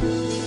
Bye.